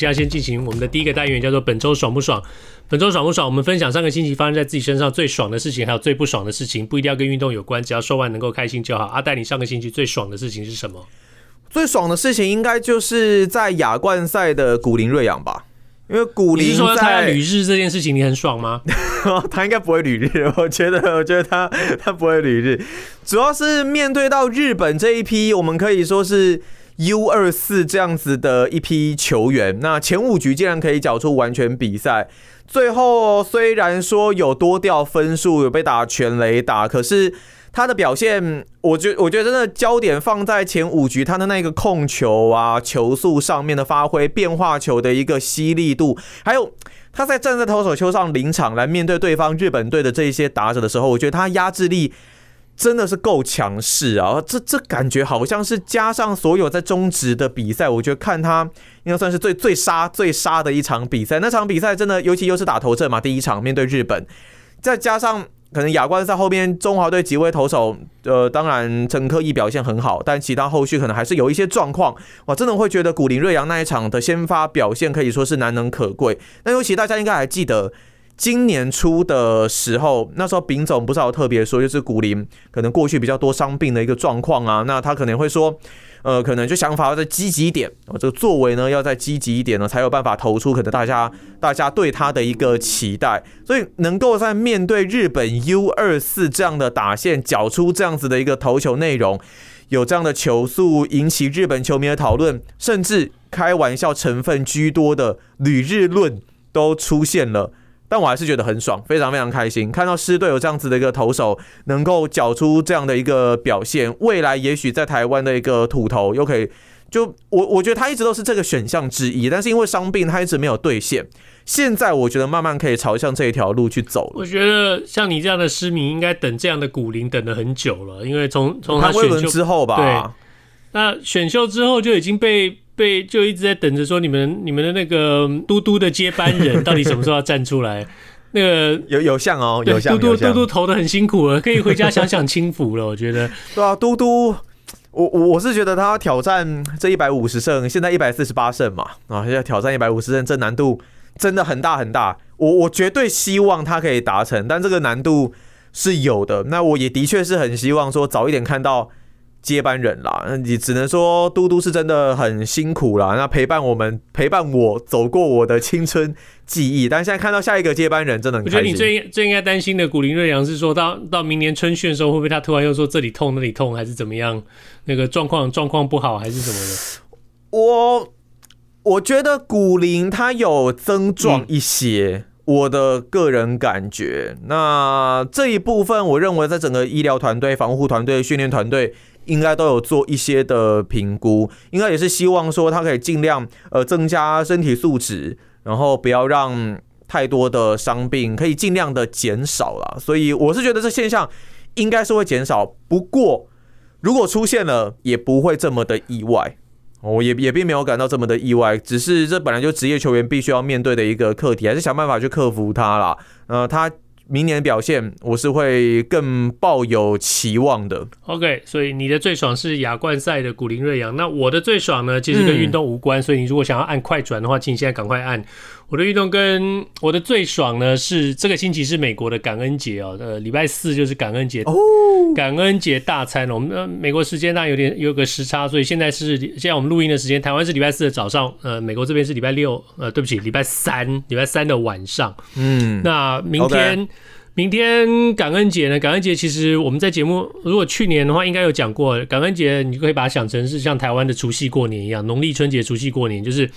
现在先进行我们的第一个单元，叫做“本周爽不爽”。本周爽不爽？我们分享上个星期发生在自己身上最爽的事情，还有最不爽的事情，不一定要跟运动有关，只要说完能够开心就好。阿戴，你上个星期最爽的事情是什么？最爽的事情应该就是在亚冠赛的古林瑞阳吧，因为古林说他要旅日这件事情，你很爽吗？他应该不会旅日，我觉得，我觉得他他不会旅日，主要是面对到日本这一批，我们可以说是。U 二四这样子的一批球员，那前五局竟然可以缴出完全比赛，最后虽然说有多掉分数，有被打全垒打，可是他的表现，我觉我觉得真的焦点放在前五局他的那个控球啊、球速上面的发挥、变化球的一个犀利度，还有他在站在投手丘上临场来面对对方日本队的这一些打者的时候，我觉得他压制力。真的是够强势啊！这这感觉好像是加上所有在中职的比赛，我觉得看他应该算是最最杀最杀的一场比赛。那场比赛真的，尤其又是打头阵嘛，第一场面对日本，再加上可能亚冠赛后面中华队几位投手，呃，当然陈克亦表现很好，但其他后续可能还是有一些状况。哇，真的会觉得古林瑞阳那一场的先发表现可以说是难能可贵。那尤其大家应该还记得。今年初的时候，那时候丙总不是有特别说，就是古林可能过去比较多伤病的一个状况啊，那他可能会说，呃，可能就想法要再积极一点，我这个作为呢要再积极一点呢，才有办法投出可能大家大家对他的一个期待，所以能够在面对日本 U 二四这样的打线，缴出这样子的一个投球内容，有这样的球速，引起日本球迷的讨论，甚至开玩笑成分居多的旅日论都出现了。但我还是觉得很爽，非常非常开心，看到狮队有这样子的一个投手能够缴出这样的一个表现，未来也许在台湾的一个土头又可以，就我我觉得他一直都是这个选项之一，但是因为伤病他一直没有兑现，现在我觉得慢慢可以朝向这一条路去走了。我觉得像你这样的狮迷应该等这样的古林等了很久了，因为从从他选秀之后吧，对，那选秀之后就已经被。被就一直在等着说，你们你们的那个嘟嘟的接班人到底什么时候要站出来？那个有有像哦，有像嘟嘟嘟嘟投的很辛苦了，可以回家享享清福了。我觉得 对啊，嘟嘟，我我我是觉得他要挑战这一百五十胜，现在一百四十八胜嘛啊，要挑战一百五十胜，这难度真的很大很大。我我绝对希望他可以达成，但这个难度是有的。那我也的确是很希望说早一点看到。接班人啦，那你只能说嘟嘟是真的很辛苦啦。那陪伴我们，陪伴我走过我的青春记忆。但现在看到下一个接班人，真的很开心。我觉得你最最应该担心的古林瑞阳是说到到明年春训的时候，会不会他突然又说这里痛那里痛，还是怎么样？那个状况状况不好，还是什么的？我我觉得古林他有增壮一些，嗯，我的个人感觉。那这一部分，我认为在整个医疗团队、防护团队、训练团队。应该都有做一些的评估，应该也是希望说他可以尽量呃增加身体素质，然后不要让太多的伤病可以尽量的减少了。所以我是觉得这现象应该是会减少，不过如果出现了也不会这么的意外，我也也并没有感到这么的意外，只是这本来就职业球员必须要面对的一个课题，还是想办法去克服它啦。呃，他。明年表现，我是会更抱有期望的。OK，所以你的最爽是亚冠赛的古林瑞阳，那我的最爽呢，其实跟运动无关，所以你如果想要按快转的话，请你现在赶快按。我的运动跟我的最爽呢是这个星期是美国的感恩节哦，呃，礼拜四就是感恩节哦，感恩节大餐。我们呃美国时间当然有点有个时差，所以现在是现在我们录音的时间，台湾是礼拜四的早上，呃，美国这边是礼拜六，呃，对不起，礼拜三，礼拜三的晚上。嗯，那明天。明天感恩节呢？感恩节其实我们在节目如果去年的话，应该有讲过。感恩节你就可以把它想成是像台湾的除夕过年一样，农历春节、除夕过年，就是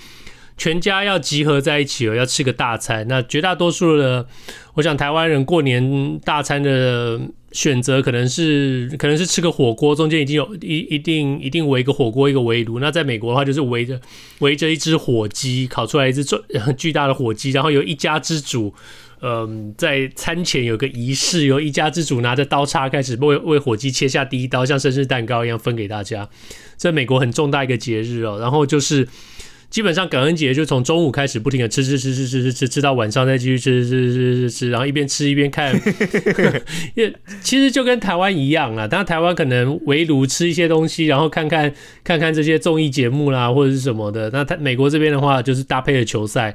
全家要集合在一起了，要吃个大餐。那绝大多数的，我想台湾人过年大餐的选择可能是可能是吃个火锅，中间已经有一一定一定围一个火锅一个围炉。那在美国的话，就是围着围着一只火鸡，烤出来一只巨巨大的火鸡，然后由一家之主。嗯，在餐前有个仪式，由一家之主拿着刀叉开始为为火鸡切下第一刀，像生日蛋糕一样分给大家。这美国很重大一个节日哦，然后就是。基本上感恩节就从中午开始不停的吃吃吃吃吃吃吃吃到晚上再继续吃吃吃吃吃，然后一边吃一边看，也其实就跟台湾一样啦。然台湾可能围炉吃一些东西，然后看看看看这些综艺节目啦或者是什么的。那他美国这边的话就是搭配的球赛，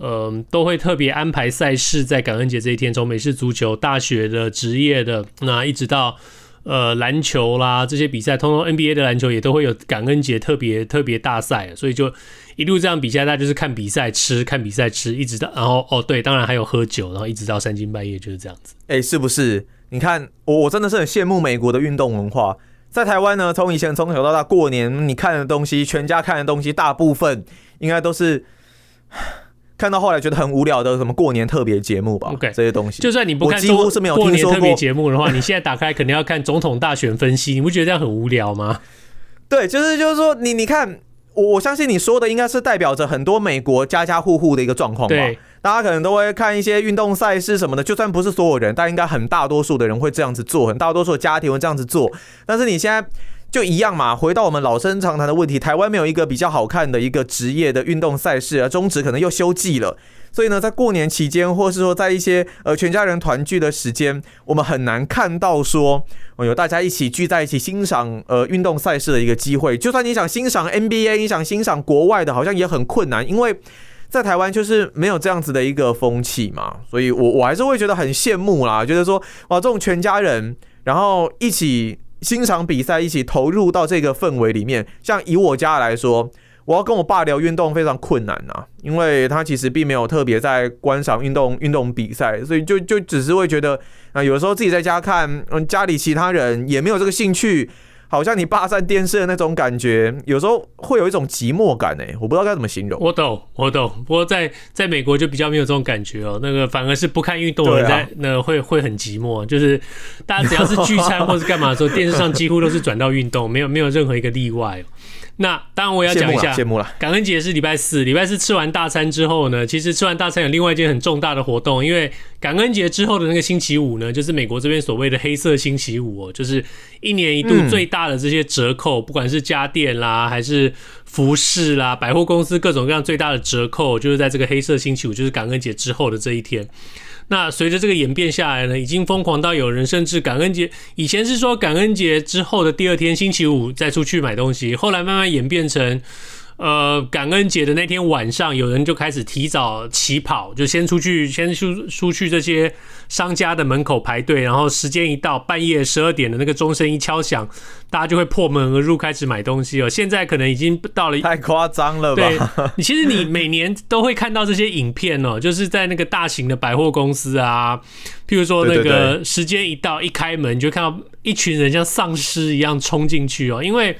嗯，都会特别安排赛事在感恩节这一天，从美式足球、大学的职业的那一直到呃篮球啦这些比赛，通通 NBA 的篮球也都会有感恩节特别特别大赛，所以就。一路这样比赛，大家就是看比赛吃，看比赛吃，一直到然后哦，对，当然还有喝酒，然后一直到三更半夜就是这样子。哎、欸，是不是？你看我我真的是很羡慕美国的运动文化，在台湾呢，从以前从小到大过年，你看的东西，全家看的东西，大部分应该都是。看到后来觉得很无聊的什么过年特别节目吧，OK，这些东西，就算你不看，几乎是没有过年特别节目的话，你现在打开肯定要看总统大选分析，你不觉得这样很无聊吗？对，就是就是说，你你看，我我相信你说的应该是代表着很多美国家家户户的一个状况吧。对，大家可能都会看一些运动赛事什么的，就算不是所有人，但应该很大多数的人会这样子做，很大多数的家庭会这样子做。但是你现在。就一样嘛，回到我们老生常谈的问题，台湾没有一个比较好看的一个职业的运动赛事，而中职可能又休季了，所以呢，在过年期间，或是说在一些呃全家人团聚的时间，我们很难看到说有大家一起聚在一起欣赏呃运动赛事的一个机会。就算你想欣赏 NBA，你想欣赏国外的，好像也很困难，因为在台湾就是没有这样子的一个风气嘛，所以我我还是会觉得很羡慕啦，觉得说哇，这种全家人然后一起。欣赏比赛，一起投入到这个氛围里面。像以我家来说，我要跟我爸聊运动非常困难啊，因为他其实并没有特别在观赏运动运动比赛，所以就就只是会觉得啊，有时候自己在家看，嗯，家里其他人也没有这个兴趣。好像你霸占电视的那种感觉，有时候会有一种寂寞感诶，我不知道该怎么形容。我懂，我懂。不过在在美国就比较没有这种感觉哦，那个反而是不看运动的人在那会会很寂寞，就是大家只要是聚餐 或是干嘛的时候，电视上几乎都是转到运动，没有没有任何一个例外。那当然，我也要讲一下，羡慕了。感恩节是礼拜四，礼拜四吃完大餐之后呢，其实吃完大餐有另外一件很重大的活动，因为感恩节之后的那个星期五呢，就是美国这边所谓的黑色星期五哦，就是一年一度最大的这些折扣，不管是家电啦，还是服饰啦，百货公司各种各样最大的折扣，就是在这个黑色星期五，就是感恩节之后的这一天。那随着这个演变下来呢，已经疯狂到有人甚至感恩节以前是说感恩节之后的第二天星期五再出去买东西，后来慢慢演变成。呃，感恩节的那天晚上，有人就开始提早起跑，就先出去，先出出去这些商家的门口排队，然后时间一到，半夜十二点的那个钟声一敲响，大家就会破门而入开始买东西哦。现在可能已经到了，太夸张了吧？对，你 其实你每年都会看到这些影片哦，就是在那个大型的百货公司啊，譬如说那个时间一到一开门，你就看到一群人像丧尸一样冲进去哦，因为。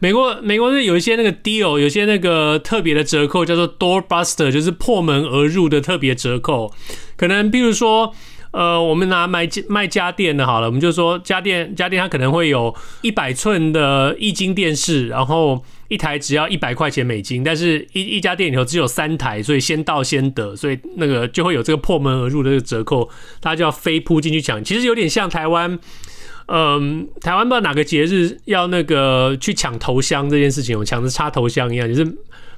美国，美国是有一些那个 deal，有些那个特别的折扣，叫做 doorbuster，就是破门而入的特别折扣。可能比如说，呃，我们拿卖卖家电的好了，我们就说家电，家电它可能会有一百寸的液晶电视，然后一台只要一百块钱美金，但是一一家店里头只有三台，所以先到先得，所以那个就会有这个破门而入的这个折扣，大家就要飞扑进去抢。其实有点像台湾。嗯，台湾不知道哪个节日要那个去抢头香这件事情，我抢着插头香一样，就是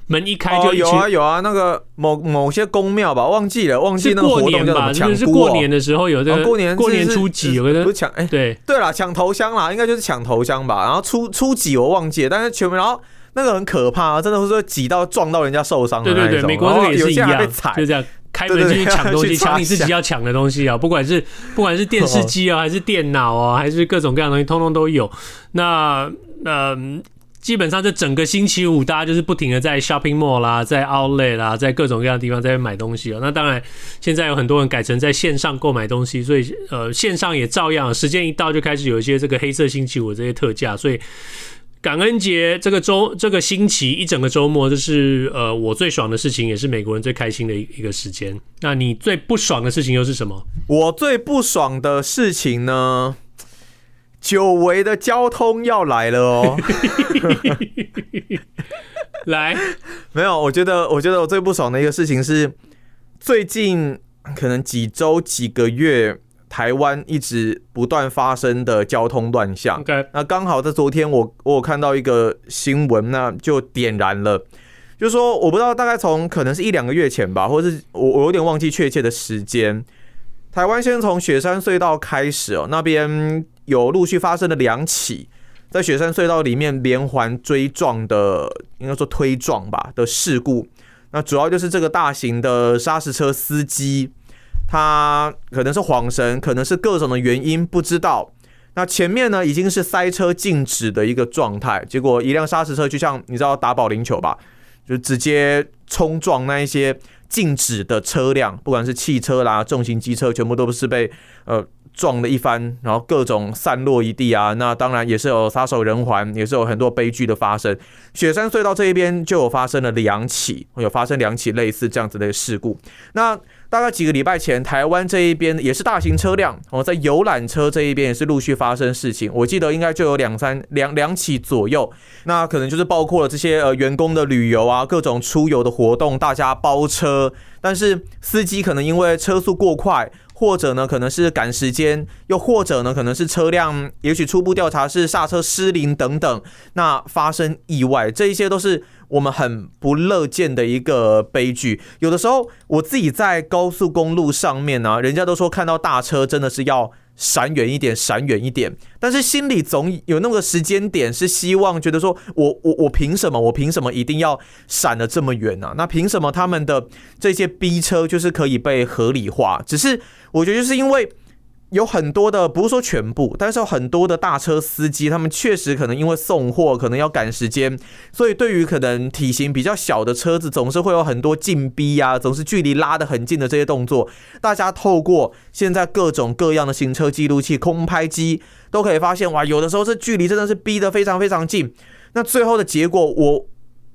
门一开就、哦、有啊有啊，那个某某些宫庙吧，忘记了，忘记那个过年吧，就是过年的时候有这个，哦、过年过年初几有个人抢哎，对。对了，抢头香啦，应该就是抢头香吧，然后初初几我忘记了，但是全部然后那个很可怕、啊，真的会说挤到撞到人家受伤，对对对，美国这个也是一样，就这样。开门进去抢东西，抢你自己要抢的东西啊！不管是不管是电视机啊，还是电脑啊，还是各种各样的东西，通通都有。那呃，基本上这整个星期五，大家就是不停的在 shopping mall 啦，在 outlet 啦，在各种各样的地方在买东西啊。那当然，现在有很多人改成在线上购买东西，所以呃，线上也照样，时间一到就开始有一些这个黑色星期五这些特价，所以。感恩节这个周，这个星期一整个周末，这是呃我最爽的事情，也是美国人最开心的一一个时间。那你最不爽的事情又是什么？我最不爽的事情呢？久违的交通要来了哦。来，没有，我觉得，我觉得我最不爽的一个事情是最近可能几周几个月，台湾一直不断发生的交通乱象。那刚好在昨天我我有看到一个新闻，那就点燃了，就是说我不知道大概从可能是一两个月前吧，或者是我我有点忘记确切的时间。台湾先从雪山隧道开始哦，那边有陆续发生了两起在雪山隧道里面连环追撞的，应该说推撞吧的事故。那主要就是这个大型的砂石车司机，他可能是晃神，可能是各种的原因不知道。那前面呢已经是塞车静止的一个状态，结果一辆砂石车就像你知道打保龄球吧，就直接冲撞那一些。静止的车辆，不管是汽车啦、重型机车，全部都是被呃撞了一番，然后各种散落一地啊。那当然也是有撒手人寰，也是有很多悲剧的发生。雪山隧道这一边就有发生了两起，有发生两起类似这样子的事故。那大概几个礼拜前，台湾这一边也是大型车辆哦，在游览车这一边也是陆续发生事情。我记得应该就有两三两两起左右。那可能就是包括了这些呃员工的旅游啊，各种出游的活动，大家包车，但是司机可能因为车速过快。或者呢，可能是赶时间，又或者呢，可能是车辆，也许初步调查是刹车失灵等等，那发生意外，这一些都是我们很不乐见的一个悲剧。有的时候我自己在高速公路上面呢、人家都说看到大车真的是要。闪远一点，闪远一点。但是心里总有那个时间点，是希望觉得说我，我我凭什么？我凭什么一定要闪的这么远呢、那凭什么他们的这些逼车就是可以被合理化？只是我觉得就是因为。有很多的，不是说全部，但是有很多的大车司机，他们确实可能因为送货，可能要赶时间，所以对于可能体型比较小的车子，总是会有很多进逼啊，总是距离拉得很近的这些动作。大家透过现在各种各样的行车记录器、空拍机，都可以发现，哇，有的时候这距离真的是逼得非常非常近。那最后的结果，我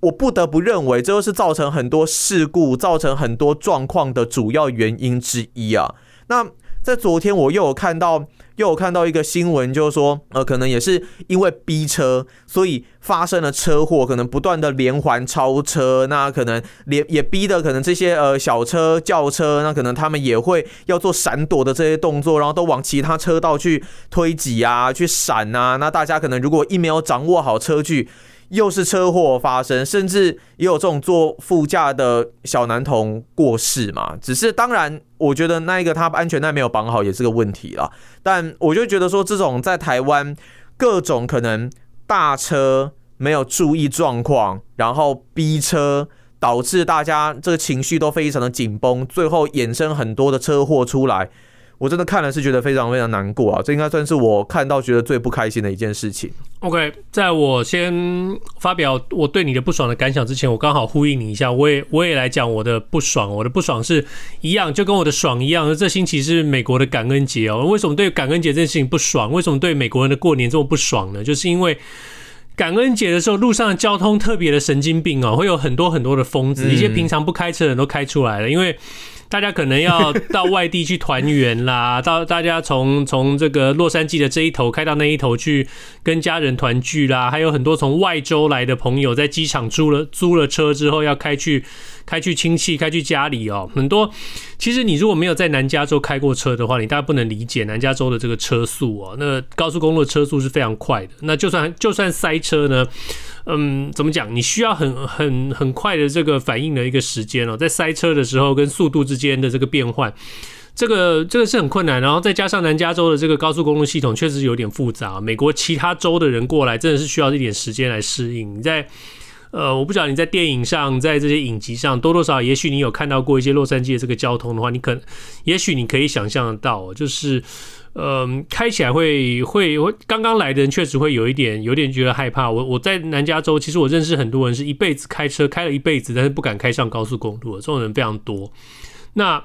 我不得不认为，这就是造成很多事故、造成很多状况的主要原因之一啊。那。在昨天，我又有看到，又有看到一个新闻，就是说，呃，可能也是因为逼车，所以发生了车祸，可能不断的连环超车，那可能连也逼的可能这些呃小车、轿车，那可能他们也会要做闪躲的这些动作，然后都往其他车道去推挤啊，去闪啊，那大家可能如果一没有掌握好车距。又是车祸发生，甚至也有这种坐副驾的小男童过世嘛。只是当然，我觉得那一个他安全带没有绑好也是个问题啦。但我就觉得说，这种在台湾各种可能大车没有注意状况，然后逼车，导致大家这个情绪都非常的紧绷，最后衍生很多的车祸出来。我真的看了是觉得非常非常难过啊！这应该算是我看到觉得最不开心的一件事情。OK，在我先发表我对你的不爽的感想之前，我刚好呼应你一下，我也我也来讲我的不爽。我的不爽是一样，就跟我的爽一样。这星期是美国的感恩节哦。为什么对感恩节这件事情不爽？为什么对美国人的过年这么不爽呢？就是因为感恩节的时候，路上的交通特别的神经病哦，会有很多很多的疯子，一些平常不开车的人都开出来了，因为。大家可能要到外地去团圆啦，到大家从从这个洛杉矶的这一头开到那一头去跟家人团聚啦，还有很多从外州来的朋友在机场租了租了车之后要开去开去亲戚开去家里哦，很多。其实你如果没有在南加州开过车的话，你大概不能理解南加州的这个车速哦。那高速公路车速是非常快的，那就算就算塞车呢。嗯，怎么讲？你需要很很很快的这个反应的一个时间哦，在塞车的时候跟速度之间的这个变换，这个这个是很困难。然后再加上南加州的这个高速公路系统确实有点复杂，美国其他州的人过来真的是需要一点时间来适应。你在呃，我不知道你在电影上，在这些影集上多多少少，也许你有看到过一些洛杉矶的这个交通的话，你可也许你可以想象得到，就是。嗯，开起来会会，刚刚来的人确实会有一点有点觉得害怕。我我在南加州，其实我认识很多人是一辈子开车开了一辈子，但是不敢开上高速公路，这种人非常多。那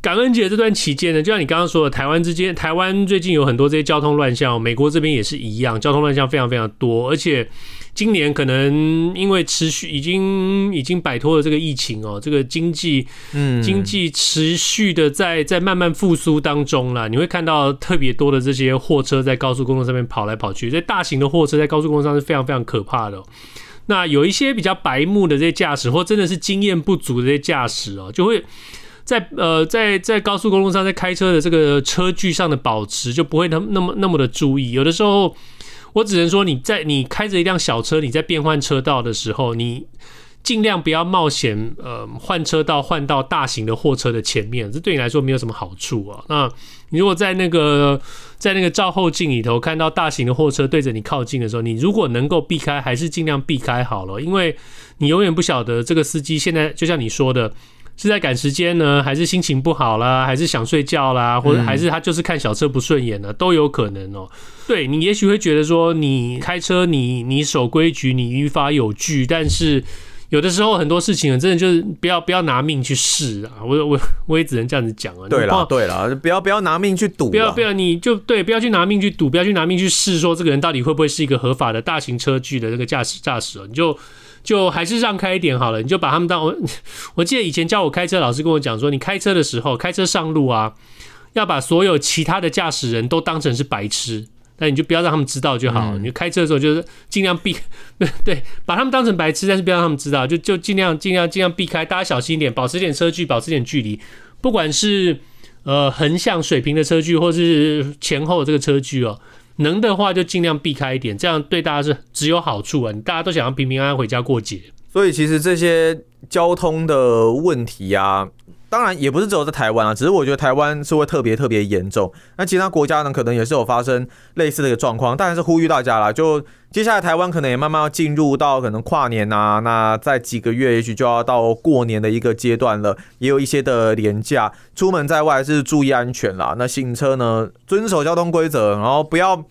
感恩节这段期间呢，就像你刚刚说的，台湾之间，台湾最近有很多这些交通乱象，美国这边也是一样，交通乱象非常非常多，而且。今年可能因为持续已经已经摆脱了这个疫情哦，这个经济嗯经济持续的在在慢慢复苏当中了。你会看到特别多的这些货车在高速公路上面跑来跑去，这大型的货车在高速公路上是非常非常可怕的。那有一些比较白目的这些驾驶，或真的是经验不足的这些驾驶哦，就会在呃在在高速公路上在开车的这个车距上的保持就不会那么那么那么的注意。有的时候，我只能说你在你开着一辆小车，你在变换车道的时候，你。尽量不要冒险，呃，换车道换到大型的货车的前面，这对你来说没有什么好处啊。那你如果在那个在那个照后镜里头看到大型的货车对着你靠近的时候，你如果能够避开，还是尽量避开好了，因为你永远不晓得这个司机现在就像你说的，是在赶时间呢，还是心情不好啦，还是想睡觉啦，或者还是他就是看小车不顺眼了，都有可能哦。对，你也许会觉得说，你开车你你守规矩，你于法有据，但是。有的时候很多事情真的就是不要不要拿命去试啊！我我我也只能这样子讲啊。对了对了，不要不要拿命去赌，不要不要你就对，不要去拿命去赌，不要去拿命去试，说这个人到底会不会是一个合法的大型车距的这个驾驶驾驶，你就就还是让开一点好了，你就把他们当我 我记得以前教我开车老师跟我讲说，你开车的时候开车上路啊，要把所有其他的驾驶人都当成是白痴。那你就不要让他们知道就好了。你开车的时候就是尽量避，对，把他们当成白痴，但是不要让他们知道，就就尽量尽量尽量避开。大家小心一点，保持点车距，保持点距离。不管是呃横向水平的车距，或是前后的这个车距哦，能的话就尽量避开一点，这样对大家是只有好处啊。大家都想要平平安安回家过节，所以其实这些交通的问题啊。当然也不是只有在台湾啊，只是我觉得台湾是会特别特别严重。那其他国家呢，可能也是有发生类似的一个状况。当然是呼吁大家啦，就接下来台湾可能也慢慢要进入到可能跨年啊，那在几个月也许就要到过年的一个阶段了，也有一些的连假，出门在外是注意安全啦。那行车呢，遵守交通规则，然后不要。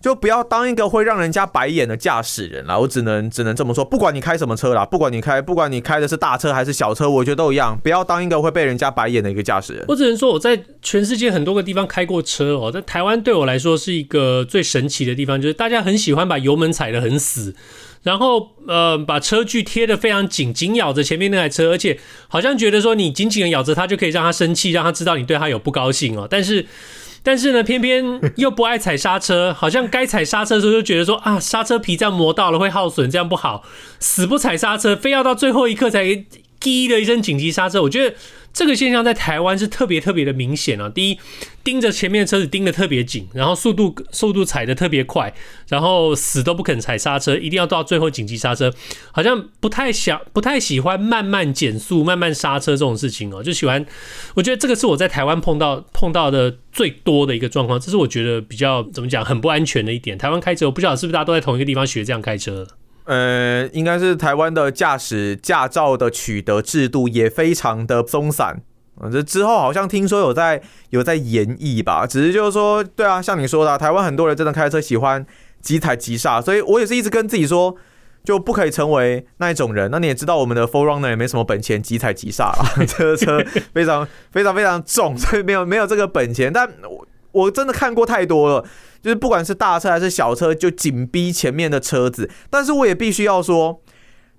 就不要当一个会让人家白眼的驾驶人啦，我只能只能这么说。不管你开什么车啦，不管你开不管你开的是大车还是小车，我觉得都一样。不要当一个会被人家白眼的一个驾驶人。我只能说我在全世界很多个地方开过车哦，在台湾对我来说是一个最神奇的地方，就是大家很喜欢把油门踩得很死，然后呃把车距贴得非常紧，紧咬着前面那台车，而且好像觉得说你紧紧的咬着它就可以让它生气，让它知道你对它有不高兴哦，但是。但是呢，偏偏又不爱踩刹车，好像该踩刹车的时候就觉得说啊，刹车皮这样磨到了会耗损，这样不好，死不踩刹车，非要到最后一刻才滴的一声紧急刹车。我觉得。这个现象在台湾是特别特别的明显啊！第一，盯着前面的车子盯得特别紧，然后速度速度踩得特别快，然后死都不肯踩刹车，一定要到最后紧急刹车，好像不太想、不太喜欢慢慢减速、慢慢刹车这种事情哦，就喜欢。我觉得这个是我在台湾碰到碰到的最多的一个状况，这是我觉得比较怎么讲很不安全的一点。台湾开车，我不晓得是不是大家都在同一个地方学这样开车。呃，应该是台湾的驾驶驾照的取得制度也非常的松散。嗯，这之后好像听说有在有在研议吧，只是就是说，对啊，像你说的，台湾很多人真的开车喜欢急踩急刹，所以我也是一直跟自己说，就不可以成为那一种人。那你也知道，我们的 Forerunner 也没什么本钱急踩急刹啦，这个车非常非常非常重，所以没有没有这个本钱。但我我真的看过太多了。就是不管是大车还是小车，就紧逼前面的车子。但是我也必须要说，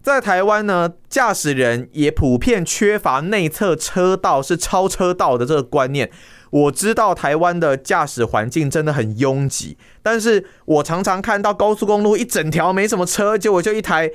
在台湾呢，驾驶人也普遍缺乏内侧车道是超车道的这个观念。我知道台湾的驾驶环境真的很拥挤，但是我常常看到高速公路一整条没什么车，结果就一台。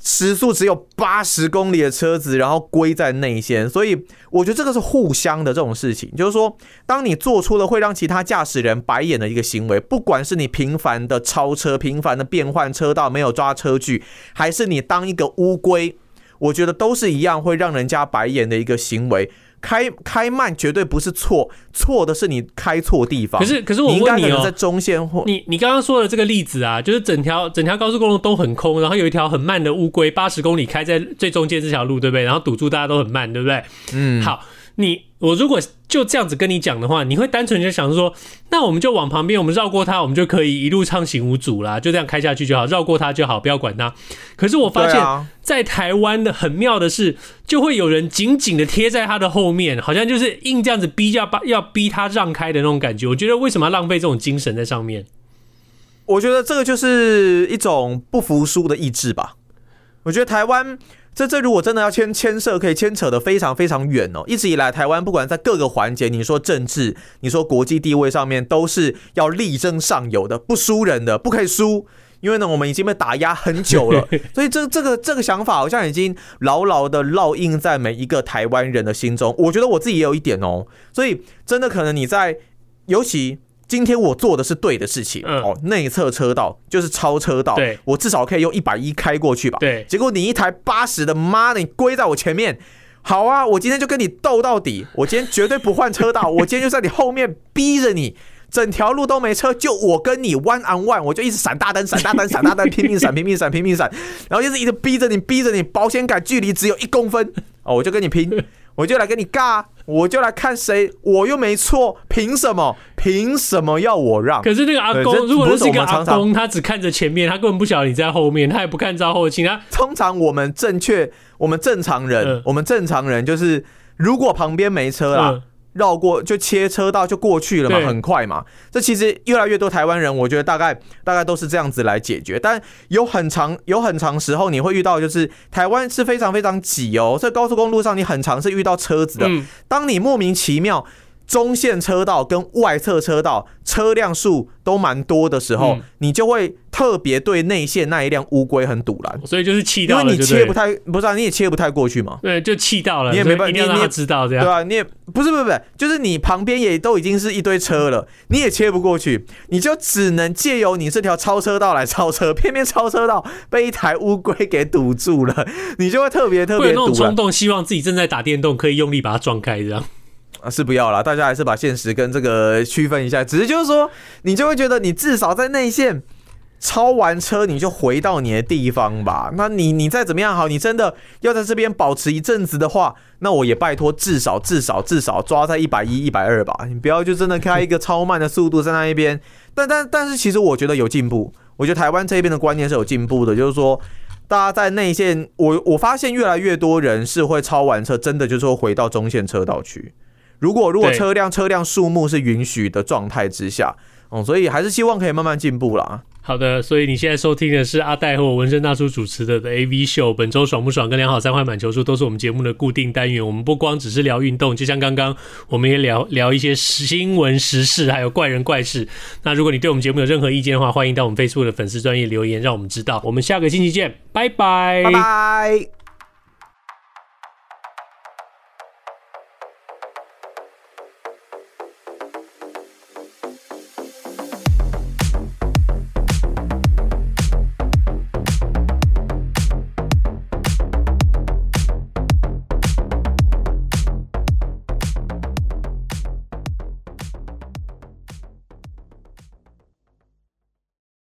时速只有八十公里的车子，然后归在内线，所以我觉得这个是互相的这种事情，就是说，当你做出了会让其他驾驶人白眼的一个行为，不管是你频繁的超车、频繁的变换车道、没有抓车距，还是你当一个乌龟，我觉得都是一样会让人家白眼的一个行为。开开慢绝对不是错，错的是你开错地方。可是可是我问你哦，你在中线或你你刚刚说的这个例子啊，就是整条整条高速公路都很空，然后有一条很慢的乌龟，八十公里开在最中间这条路，对不对？然后堵住大家都很慢，对不对？嗯，好。你我如果就这样子跟你讲的话，你会单纯就想说，那我们就往旁边，我们绕过它，我们就可以一路畅行无阻啦，就这样开下去就好，绕过它就好，不要管它。可是我发现，在台湾的很妙的是，就会有人紧紧的贴在它的后面，好像就是硬这样子逼，要把要逼它让开的那种感觉。我觉得为什么要浪费这种精神在上面？我觉得这个就是一种不服输的意志吧。我觉得台湾。这这如果真的要牵牵涉，可以牵扯的非常非常远哦。一直以来，台湾不管在各个环节，你说政治，你说国际地位上面，都是要力争上游的，不输人的，不可以输。因为呢，我们已经被打压很久了，所以这这个这个想法好像已经牢牢的烙印在每一个台湾人的心中。我觉得我自己也有一点哦，所以真的可能你在，尤其今天我做的是对的事情，嗯、哦，内侧车道就是超车道，对，我至少可以用一百一开过去吧，对。结果你一台八十的，妈的，你归在我前面，好啊，我今天就跟你斗到底，我今天绝对不换车道，我今天就在你后面逼着你。整条路都没车，就我跟你 one on one，我就一直闪大灯，闪大灯，闪大灯，拼命闪，拼命闪，拼命闪，然后就是一直逼着你，逼着你，保险杆距离只有一公分。哦，我就跟你拼，我就来跟你尬，我就来看谁，我又没错，凭什么？凭什么要我让？可是那个阿公，如果是一个阿公，他只看着前面，他根本不晓得你在后面，他也不看照后镜，他通常我们正确，我们正常人，嗯、我们正常人就是，如果旁边没车啦。嗯绕过就切车道就过去了嘛，很快嘛。这其实越来越多台湾人，我觉得大概大概都是这样子来解决。但有很长有很长时候，你会遇到就是台湾是非常非常挤哦，在高速公路上你很长是遇到车子的。当你莫名其妙。中线车道跟外侧车道车辆数都蛮多的时候，嗯、你就会特别对内线那一辆乌龟很堵拦，所以就是气到了，因为你切不太，不是啊，你也切不太过去嘛。对，就气到了，你也没办法，你也知道这样，对啊，你也不是不是不是，就是你旁边也都已经是一堆车了，你也切不过去，你就只能借由你这条超车道来超车，偏偏超车道被一台乌龟给堵住了，你就会特别特别那种冲动，希望自己正在打电动，可以用力把它撞开，这样。啊，是不要了，大家还是把现实跟这个区分一下。只是就是说，你就会觉得你至少在内线超完车，你就回到你的地方吧。那你你再怎么样好，你真的要在这边保持一阵子的话，那我也拜托，至少至少至少抓在一百一、一百二吧。你不要就真的开一个超慢的速度在那一边。但但但是，其实我觉得有进步。我觉得台湾这边的观念是有进步的，就是说，大家在内线，我我发现越来越多人是会超完车，真的就是说回到中线车道去。如果如果车辆车辆数目是允许的状态之下，哦，所以还是希望可以慢慢进步啦。好的，所以你现在收听的是阿戴和我纹身大叔主持的的 AV 秀，本周爽不爽跟良好三坏满球数都是我们节目的固定单元。我们不光只是聊运动，就像刚刚我们也聊聊一些新闻时事，还有怪人怪事。那如果你对我们节目有任何意见的话，欢迎到我们 Facebook 的粉丝专业留言，让我们知道。我们下个星期见，拜拜，拜拜。